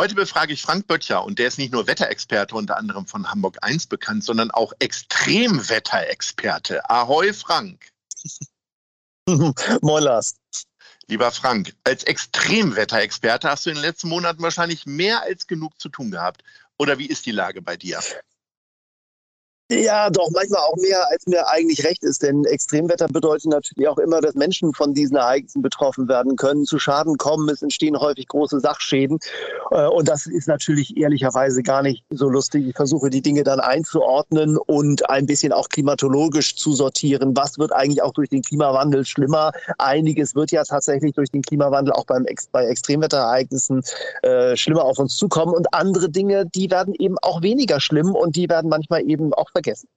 Heute befrage ich Frank Böttcher und der ist nicht nur Wetterexperte unter anderem von Hamburg 1 bekannt, sondern auch Extremwetterexperte. Ahoi Frank. Moin Lars. Lieber Frank, als Extremwetterexperte hast du in den letzten Monaten wahrscheinlich mehr als genug zu tun gehabt. Oder wie ist die Lage bei dir? Ja, doch, manchmal auch mehr, als mir eigentlich recht ist. Denn Extremwetter bedeutet natürlich auch immer, dass Menschen von diesen Ereignissen betroffen werden können, zu Schaden kommen. Es entstehen häufig große Sachschäden. Äh, und das ist natürlich ehrlicherweise gar nicht so lustig. Ich versuche die Dinge dann einzuordnen und ein bisschen auch klimatologisch zu sortieren. Was wird eigentlich auch durch den Klimawandel schlimmer? Einiges wird ja tatsächlich durch den Klimawandel auch beim, bei Extremwetterereignissen äh, schlimmer auf uns zukommen. Und andere Dinge, die werden eben auch weniger schlimm und die werden manchmal eben auch vergessen.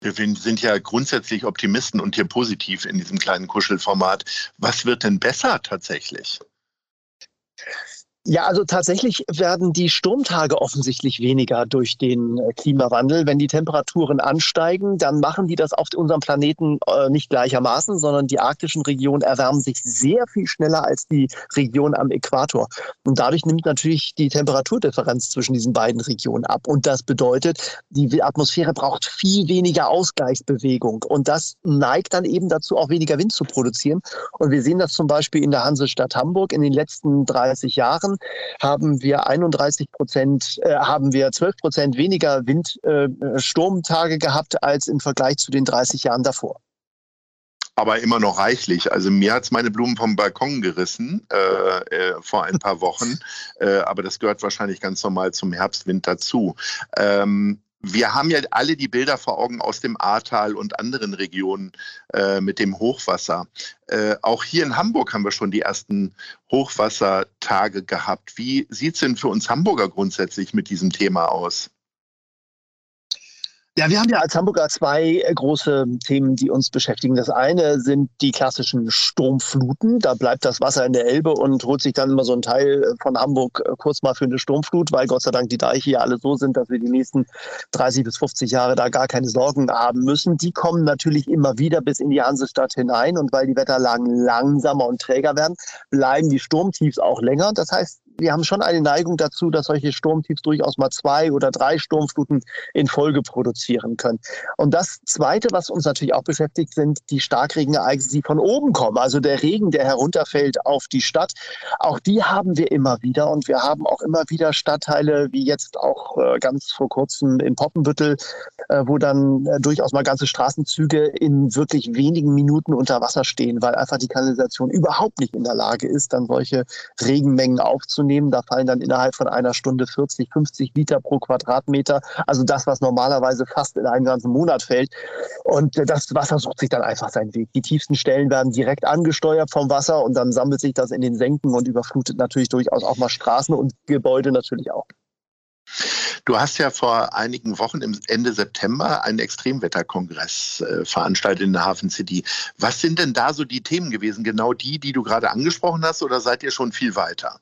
Wir sind ja grundsätzlich Optimisten und hier positiv in diesem kleinen Kuschelformat. Was wird denn besser tatsächlich? Ja, also tatsächlich werden die Sturmtage offensichtlich weniger durch den äh, Klimawandel. Wenn die Temperaturen ansteigen, dann machen die das auf unserem Planeten äh, nicht gleichermaßen, sondern die arktischen Regionen erwärmen sich sehr viel schneller als die Region am Äquator. Und dadurch nimmt natürlich die Temperaturdifferenz zwischen diesen beiden Regionen ab. Und das bedeutet, die Atmosphäre braucht viel weniger Ausgleichsbewegung. Und das neigt dann eben dazu, auch weniger Wind zu produzieren. Und wir sehen das zum Beispiel in der Hansestadt Hamburg in den letzten 30 Jahren haben wir 31 Prozent, äh, haben wir 12 Prozent weniger Windsturmtage äh, gehabt als im Vergleich zu den 30 Jahren davor aber immer noch reichlich. Also mir hat es meine Blumen vom Balkon gerissen äh, äh, vor ein paar Wochen, äh, aber das gehört wahrscheinlich ganz normal zum Herbstwind dazu. Ähm, wir haben ja alle die Bilder vor Augen aus dem Ahrtal und anderen Regionen äh, mit dem Hochwasser. Äh, auch hier in Hamburg haben wir schon die ersten Hochwassertage gehabt. Wie sieht es denn für uns Hamburger grundsätzlich mit diesem Thema aus? Ja, wir haben ja als Hamburger zwei äh, große Themen, die uns beschäftigen. Das eine sind die klassischen Sturmfluten. Da bleibt das Wasser in der Elbe und holt sich dann immer so ein Teil äh, von Hamburg äh, kurz mal für eine Sturmflut, weil Gott sei Dank die Deiche hier alle so sind, dass wir die nächsten 30 bis 50 Jahre da gar keine Sorgen haben müssen. Die kommen natürlich immer wieder bis in die Hansestadt hinein und weil die Wetterlagen langsamer und träger werden, bleiben die Sturmtiefs auch länger. Das heißt, wir haben schon eine Neigung dazu, dass solche Sturmtiefs durchaus mal zwei oder drei Sturmfluten in Folge produzieren können. Und das Zweite, was uns natürlich auch beschäftigt, sind die Starkregenereignisse, die von oben kommen. Also der Regen, der herunterfällt auf die Stadt. Auch die haben wir immer wieder. Und wir haben auch immer wieder Stadtteile, wie jetzt auch äh, ganz vor kurzem in Poppenbüttel, äh, wo dann äh, durchaus mal ganze Straßenzüge in wirklich wenigen Minuten unter Wasser stehen, weil einfach die Kanalisation überhaupt nicht in der Lage ist, dann solche Regenmengen aufzunehmen nehmen. Da fallen dann innerhalb von einer Stunde 40, 50 Liter pro Quadratmeter. Also das, was normalerweise fast in einen ganzen Monat fällt. Und das Wasser sucht sich dann einfach seinen Weg. Die tiefsten Stellen werden direkt angesteuert vom Wasser und dann sammelt sich das in den Senken und überflutet natürlich durchaus auch mal Straßen und Gebäude natürlich auch. Du hast ja vor einigen Wochen im Ende September einen Extremwetterkongress äh, veranstaltet in der Hafen City. Was sind denn da so die Themen gewesen? Genau die, die du gerade angesprochen hast, oder seid ihr schon viel weiter?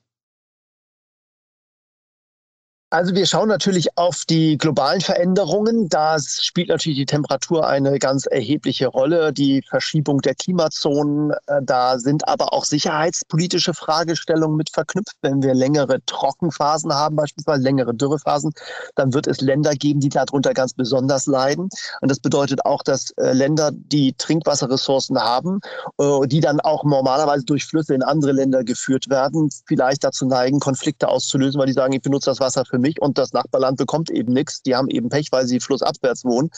Also wir schauen natürlich auf die globalen Veränderungen. Da spielt natürlich die Temperatur eine ganz erhebliche Rolle, die Verschiebung der Klimazonen. Äh, da sind aber auch sicherheitspolitische Fragestellungen mit verknüpft. Wenn wir längere Trockenphasen haben, beispielsweise längere Dürrephasen, dann wird es Länder geben, die darunter ganz besonders leiden. Und das bedeutet auch, dass äh, Länder, die Trinkwasserressourcen haben, äh, die dann auch normalerweise durch Flüsse in andere Länder geführt werden, vielleicht dazu neigen, Konflikte auszulösen, weil die sagen, ich benutze das Wasser für für mich und das Nachbarland bekommt eben nichts. Die haben eben Pech, weil sie flussabwärts wohnen.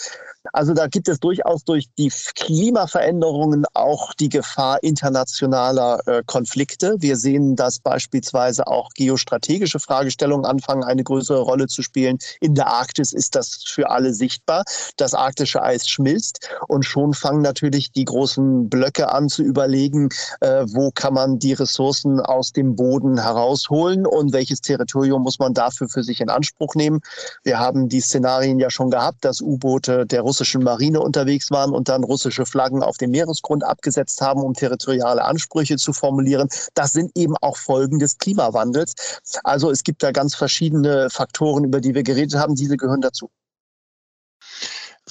Also da gibt es durchaus durch die Klimaveränderungen auch die Gefahr internationaler äh, Konflikte. Wir sehen, dass beispielsweise auch geostrategische Fragestellungen anfangen, eine größere Rolle zu spielen. In der Arktis ist das für alle sichtbar. Das arktische Eis schmilzt und schon fangen natürlich die großen Blöcke an zu überlegen, äh, wo kann man die Ressourcen aus dem Boden herausholen und welches Territorium muss man dafür für sich in Anspruch nehmen. Wir haben die Szenarien ja schon gehabt, dass U-Boote der russischen Marine unterwegs waren und dann russische Flaggen auf dem Meeresgrund abgesetzt haben, um territoriale Ansprüche zu formulieren. Das sind eben auch Folgen des Klimawandels. Also es gibt da ganz verschiedene Faktoren, über die wir geredet haben. Diese gehören dazu.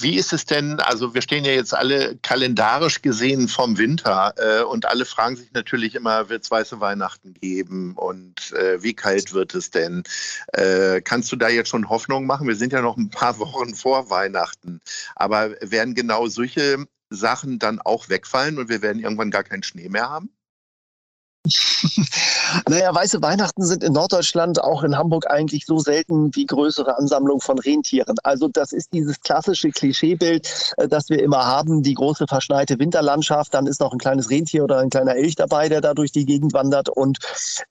Wie ist es denn, also wir stehen ja jetzt alle kalendarisch gesehen vom Winter äh, und alle fragen sich natürlich immer, wird es weiße Weihnachten geben und äh, wie kalt wird es denn? Äh, kannst du da jetzt schon Hoffnung machen? Wir sind ja noch ein paar Wochen vor Weihnachten, aber werden genau solche Sachen dann auch wegfallen und wir werden irgendwann gar keinen Schnee mehr haben? naja, weiße Weihnachten sind in Norddeutschland, auch in Hamburg eigentlich so selten wie größere Ansammlungen von Rentieren. Also das ist dieses klassische Klischeebild, äh, das wir immer haben, die große verschneite Winterlandschaft, dann ist noch ein kleines Rentier oder ein kleiner Elch dabei, der da durch die Gegend wandert. Und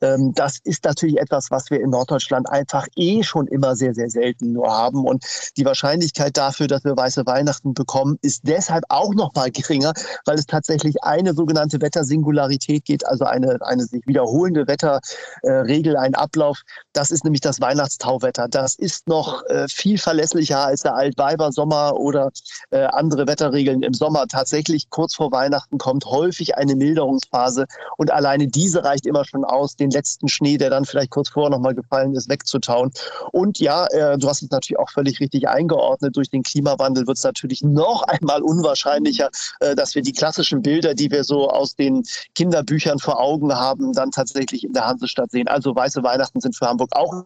ähm, das ist natürlich etwas, was wir in Norddeutschland einfach eh schon immer sehr, sehr selten nur haben. Und die Wahrscheinlichkeit dafür, dass wir weiße Weihnachten bekommen, ist deshalb auch noch mal geringer, weil es tatsächlich eine sogenannte Wettersingularität geht, also eine eine sich wiederholende Wetterregel, äh, ein Ablauf. Das ist nämlich das Weihnachtstauwetter. Das ist noch äh, viel verlässlicher als der Altweibersommer oder äh, andere Wetterregeln im Sommer. Tatsächlich kurz vor Weihnachten kommt häufig eine Milderungsphase und alleine diese reicht immer schon aus, den letzten Schnee, der dann vielleicht kurz vorher nochmal gefallen ist, wegzutauen. Und ja, du hast es natürlich auch völlig richtig eingeordnet. Durch den Klimawandel wird es natürlich noch einmal unwahrscheinlicher, dass wir die klassischen Bilder, die wir so aus den Kinderbüchern vor Augen Augen haben, dann tatsächlich in der Hansestadt sehen. Also weiße Weihnachten sind für Hamburg auch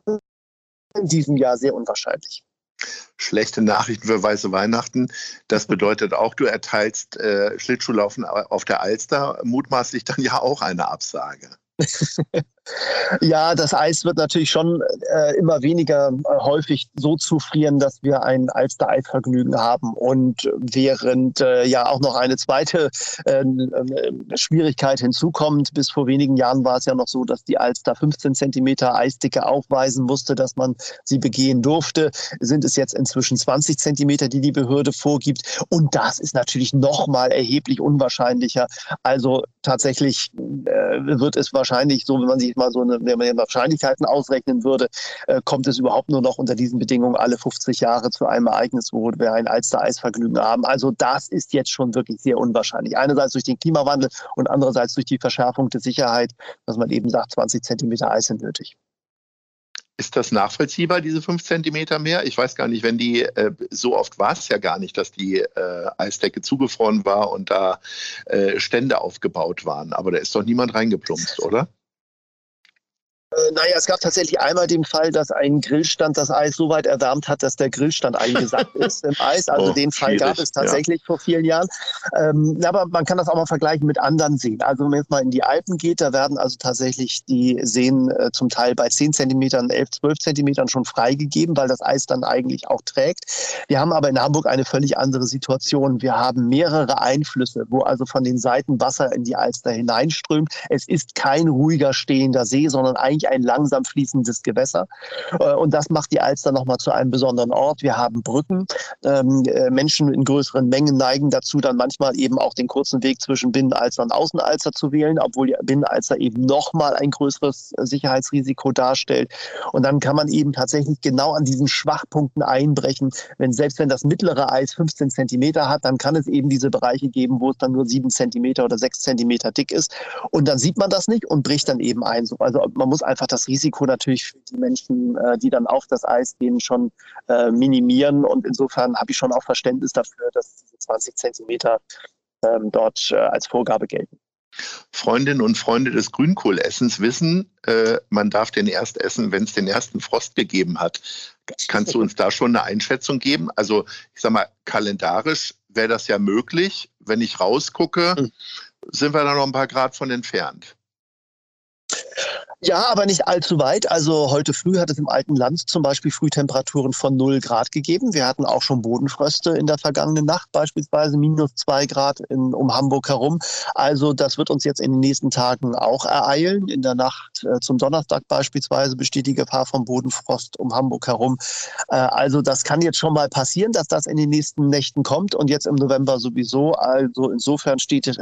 in diesem Jahr sehr unwahrscheinlich. Schlechte Nachrichten für weiße Weihnachten. Das bedeutet auch, du erteilst äh, Schlittschuhlaufen auf der Alster mutmaßlich dann ja auch eine Absage. Ja, das Eis wird natürlich schon äh, immer weniger äh, häufig so zufrieren, dass wir ein Alster-Eisvergnügen haben. Und während äh, ja auch noch eine zweite äh, äh, Schwierigkeit hinzukommt, bis vor wenigen Jahren war es ja noch so, dass die Alster 15 Zentimeter Eisdicke aufweisen musste, dass man sie begehen durfte, sind es jetzt inzwischen 20 Zentimeter, die die Behörde vorgibt. Und das ist natürlich noch mal erheblich unwahrscheinlicher. Also tatsächlich äh, wird es wahrscheinlich so, wenn man sich mal so eine, wenn man Wahrscheinlichkeiten ausrechnen würde, äh, kommt es überhaupt nur noch unter diesen Bedingungen alle 50 Jahre zu einem Ereignis, wo wir ein Alster-Eisvergnügen haben. Also das ist jetzt schon wirklich sehr unwahrscheinlich. Einerseits durch den Klimawandel und andererseits durch die Verschärfung der Sicherheit, dass man eben sagt, 20 Zentimeter Eis sind nötig. Ist das nachvollziehbar, diese fünf Zentimeter mehr? Ich weiß gar nicht, wenn die, äh, so oft war es ja gar nicht, dass die äh, Eisdecke zugefroren war und da äh, Stände aufgebaut waren. Aber da ist doch niemand reingeplumpst, oder? Äh, naja, es gab tatsächlich einmal den Fall, dass ein Grillstand das Eis so weit erwärmt hat, dass der Grillstand eingesackt ist im Eis. Also oh, den Fall gab es tatsächlich ja. vor vielen Jahren. Ähm, aber man kann das auch mal vergleichen mit anderen Seen. Also wenn man jetzt mal in die Alpen geht, da werden also tatsächlich die Seen äh, zum Teil bei 10 Zentimetern, 11, 12 Zentimetern schon freigegeben, weil das Eis dann eigentlich auch trägt. Wir haben aber in Hamburg eine völlig andere Situation. Wir haben mehrere Einflüsse, wo also von den Seiten Wasser in die Alster hineinströmt. Es ist kein ruhiger stehender See, sondern eigentlich eigentlich ein langsam fließendes Gewässer. Äh, und das macht die Alster nochmal zu einem besonderen Ort. Wir haben Brücken. Ähm, äh, Menschen in größeren Mengen neigen dazu, dann manchmal eben auch den kurzen Weg zwischen Binnenalster und Außenalster zu wählen, obwohl die Binnenalster eben nochmal ein größeres Sicherheitsrisiko darstellt. Und dann kann man eben tatsächlich genau an diesen Schwachpunkten einbrechen. Wenn, selbst wenn das mittlere Eis 15 Zentimeter hat, dann kann es eben diese Bereiche geben, wo es dann nur 7 Zentimeter oder 6 Zentimeter dick ist. Und dann sieht man das nicht und bricht dann eben ein. Also man muss einfach das Risiko natürlich für die Menschen, äh, die dann auf das Eis gehen, schon äh, minimieren. Und insofern habe ich schon auch Verständnis dafür, dass diese 20 Zentimeter ähm, dort äh, als Vorgabe gelten. Freundinnen und Freunde des Grünkohlessens wissen, äh, man darf den erst essen, wenn es den ersten Frost gegeben hat. Kannst du uns da schon eine Einschätzung geben? Also ich sage mal, kalendarisch wäre das ja möglich. Wenn ich rausgucke, hm. sind wir da noch ein paar Grad von entfernt. Ja, aber nicht allzu weit. Also heute früh hat es im alten Land zum Beispiel Frühtemperaturen von 0 Grad gegeben. Wir hatten auch schon Bodenfröste in der vergangenen Nacht, beispielsweise minus 2 Grad in, um Hamburg herum. Also das wird uns jetzt in den nächsten Tagen auch ereilen. In der Nacht äh, zum Donnerstag beispielsweise besteht die Gefahr vom Bodenfrost um Hamburg herum. Äh, also das kann jetzt schon mal passieren, dass das in den nächsten Nächten kommt und jetzt im November sowieso. Also insofern steht äh,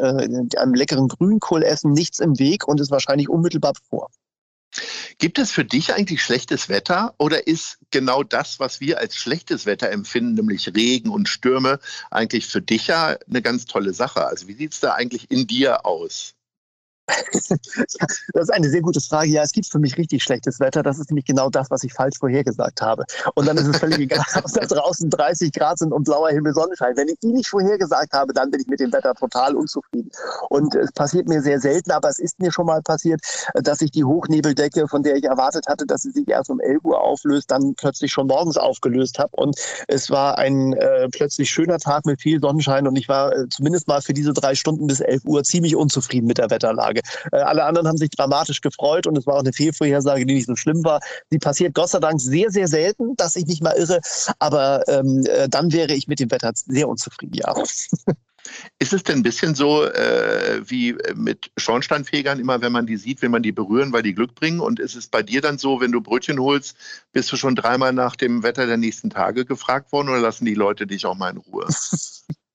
einem leckeren Grünkohlessen nichts im Weg und ist wahrscheinlich unmittelbar vor. Gibt es für dich eigentlich schlechtes Wetter oder ist genau das, was wir als schlechtes Wetter empfinden, nämlich Regen und Stürme, eigentlich für dich ja eine ganz tolle Sache? Also wie sieht es da eigentlich in dir aus? das ist eine sehr gute Frage. Ja, es gibt für mich richtig schlechtes Wetter. Das ist nämlich genau das, was ich falsch vorhergesagt habe. Und dann ist es völlig egal, ob da draußen 30 Grad sind und blauer Himmel, Sonnenschein. Wenn ich die nicht vorhergesagt habe, dann bin ich mit dem Wetter total unzufrieden. Und es passiert mir sehr selten, aber es ist mir schon mal passiert, dass ich die Hochnebeldecke, von der ich erwartet hatte, dass sie sich erst um 11 Uhr auflöst, dann plötzlich schon morgens aufgelöst habe. Und es war ein äh, plötzlich schöner Tag mit viel Sonnenschein und ich war äh, zumindest mal für diese drei Stunden bis 11 Uhr ziemlich unzufrieden mit der Wetterlage. Fehlvorhersage. Äh, alle anderen haben sich dramatisch gefreut und es war auch eine Fehlvorhersage, die nicht so schlimm war. Die passiert Gott sei Dank sehr, sehr selten, dass ich mich mal irre. Aber ähm, äh, dann wäre ich mit dem Wetter sehr unzufrieden, ja. Ist es denn ein bisschen so äh, wie mit Schornsteinfegern, immer wenn man die sieht, will man die berühren, weil die Glück bringen? Und ist es bei dir dann so, wenn du Brötchen holst, bist du schon dreimal nach dem Wetter der nächsten Tage gefragt worden oder lassen die Leute dich auch mal in Ruhe?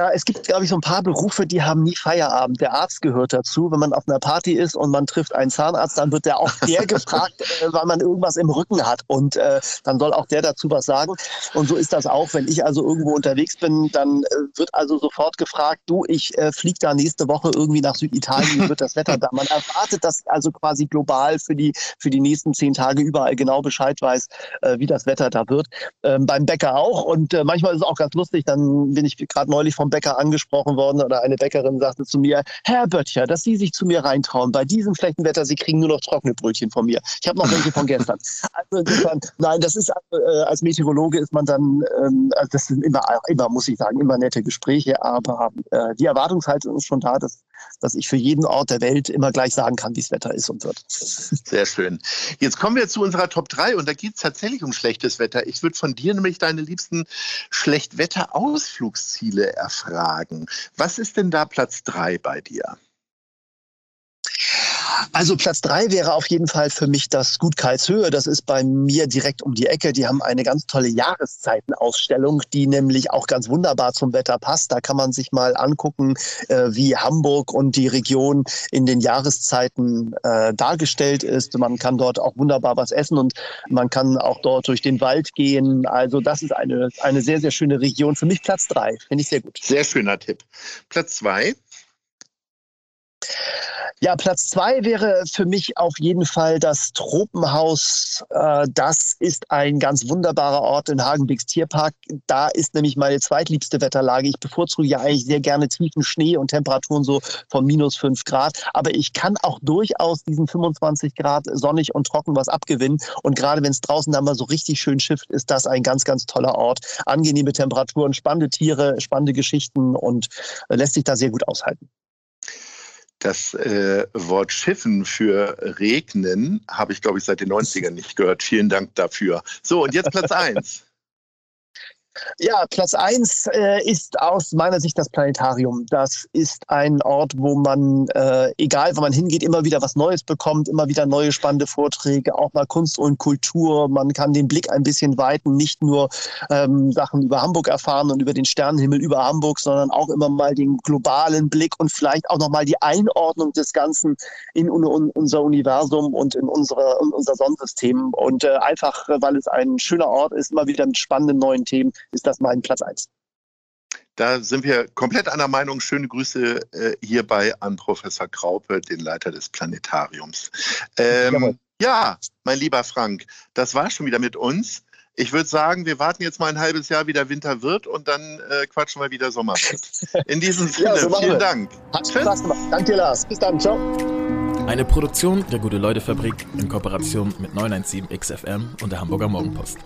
Ja, es gibt, glaube ich, so ein paar Berufe, die haben nie Feierabend. Der Arzt gehört dazu. Wenn man auf einer Party ist und man trifft einen Zahnarzt, dann wird der auch der gefragt, äh, weil man irgendwas im Rücken hat. Und äh, dann soll auch der dazu was sagen. Und so ist das auch. Wenn ich also irgendwo unterwegs bin, dann äh, wird also sofort gefragt, du, ich äh, fliege da nächste Woche irgendwie nach Süditalien, wie wird das Wetter da? Man erwartet, dass also quasi global für die, für die nächsten zehn Tage überall genau Bescheid weiß, äh, wie das Wetter da wird. Ähm, beim Bäcker auch. Und äh, manchmal ist es auch ganz lustig, dann bin ich gerade neulich vom Bäcker angesprochen worden oder eine Bäckerin sagte zu mir, Herr Böttcher, dass Sie sich zu mir reintrauen. Bei diesem schlechten Wetter, Sie kriegen nur noch trockene Brötchen von mir. Ich habe noch welche von gestern. Also insofern, nein, das ist äh, als Meteorologe ist man dann, ähm, also das sind immer, immer, muss ich sagen, immer nette Gespräche, aber äh, die Erwartungshaltung ist schon da, dass, dass ich für jeden Ort der Welt immer gleich sagen kann, wie es Wetter ist und wird. Sehr schön. Jetzt kommen wir zu unserer Top 3 und da geht es tatsächlich um schlechtes Wetter. Ich würde von dir nämlich deine liebsten Schlechtwetter-Ausflugsziele erfahren fragen. Was ist denn da Platz drei bei dir? Also Platz drei wäre auf jeden Fall für mich das Gut Karlshöhe. Das ist bei mir direkt um die Ecke. Die haben eine ganz tolle Jahreszeitenausstellung, die nämlich auch ganz wunderbar zum Wetter passt. Da kann man sich mal angucken, äh, wie Hamburg und die Region in den Jahreszeiten äh, dargestellt ist. Man kann dort auch wunderbar was essen und man kann auch dort durch den Wald gehen. Also das ist eine, eine sehr, sehr schöne Region. Für mich Platz drei. Finde ich sehr gut. Sehr schöner Tipp. Platz zwei. Ja, Platz zwei wäre für mich auf jeden Fall das Tropenhaus. Äh, das ist ein ganz wunderbarer Ort in Hagenbecks Tierpark. Da ist nämlich meine zweitliebste Wetterlage. Ich bevorzuge ja eigentlich sehr gerne tiefen Schnee und Temperaturen so von minus fünf Grad. Aber ich kann auch durchaus diesen 25 Grad sonnig und trocken was abgewinnen. Und gerade wenn es draußen dann mal so richtig schön schifft, ist das ein ganz, ganz toller Ort. Angenehme Temperaturen, spannende Tiere, spannende Geschichten und äh, lässt sich da sehr gut aushalten. Das äh, Wort Schiffen für regnen habe ich, glaube ich, seit den 90ern nicht gehört. Vielen Dank dafür. So, und jetzt Platz 1. Ja, Platz eins äh, ist aus meiner Sicht das Planetarium. Das ist ein Ort, wo man, äh, egal wo man hingeht, immer wieder was Neues bekommt, immer wieder neue spannende Vorträge, auch mal Kunst und Kultur. Man kann den Blick ein bisschen weiten, nicht nur ähm, Sachen über Hamburg erfahren und über den Sternenhimmel über Hamburg, sondern auch immer mal den globalen Blick und vielleicht auch nochmal die Einordnung des Ganzen in, in unser Universum und in, unsere, in unser Sonnensystem. Und äh, einfach, weil es ein schöner Ort ist, immer wieder mit spannenden neuen Themen ist das mein Platz 1. Da sind wir komplett einer Meinung. Schöne Grüße äh, hierbei an Professor Kraupe, den Leiter des Planetariums. Ähm, ja, mein lieber Frank, das war schon wieder mit uns. Ich würde sagen, wir warten jetzt mal ein halbes Jahr, wie der Winter wird und dann äh, quatschen wir wieder Sommer wird. In diesem Sinne, ja, so vielen wir. Dank. Hat Spaß gemacht. Danke dir, Lars. Bis dann. Ciao. Eine Produktion der Gute-Leute-Fabrik in Kooperation mit 917XFM und der Hamburger Morgenpost.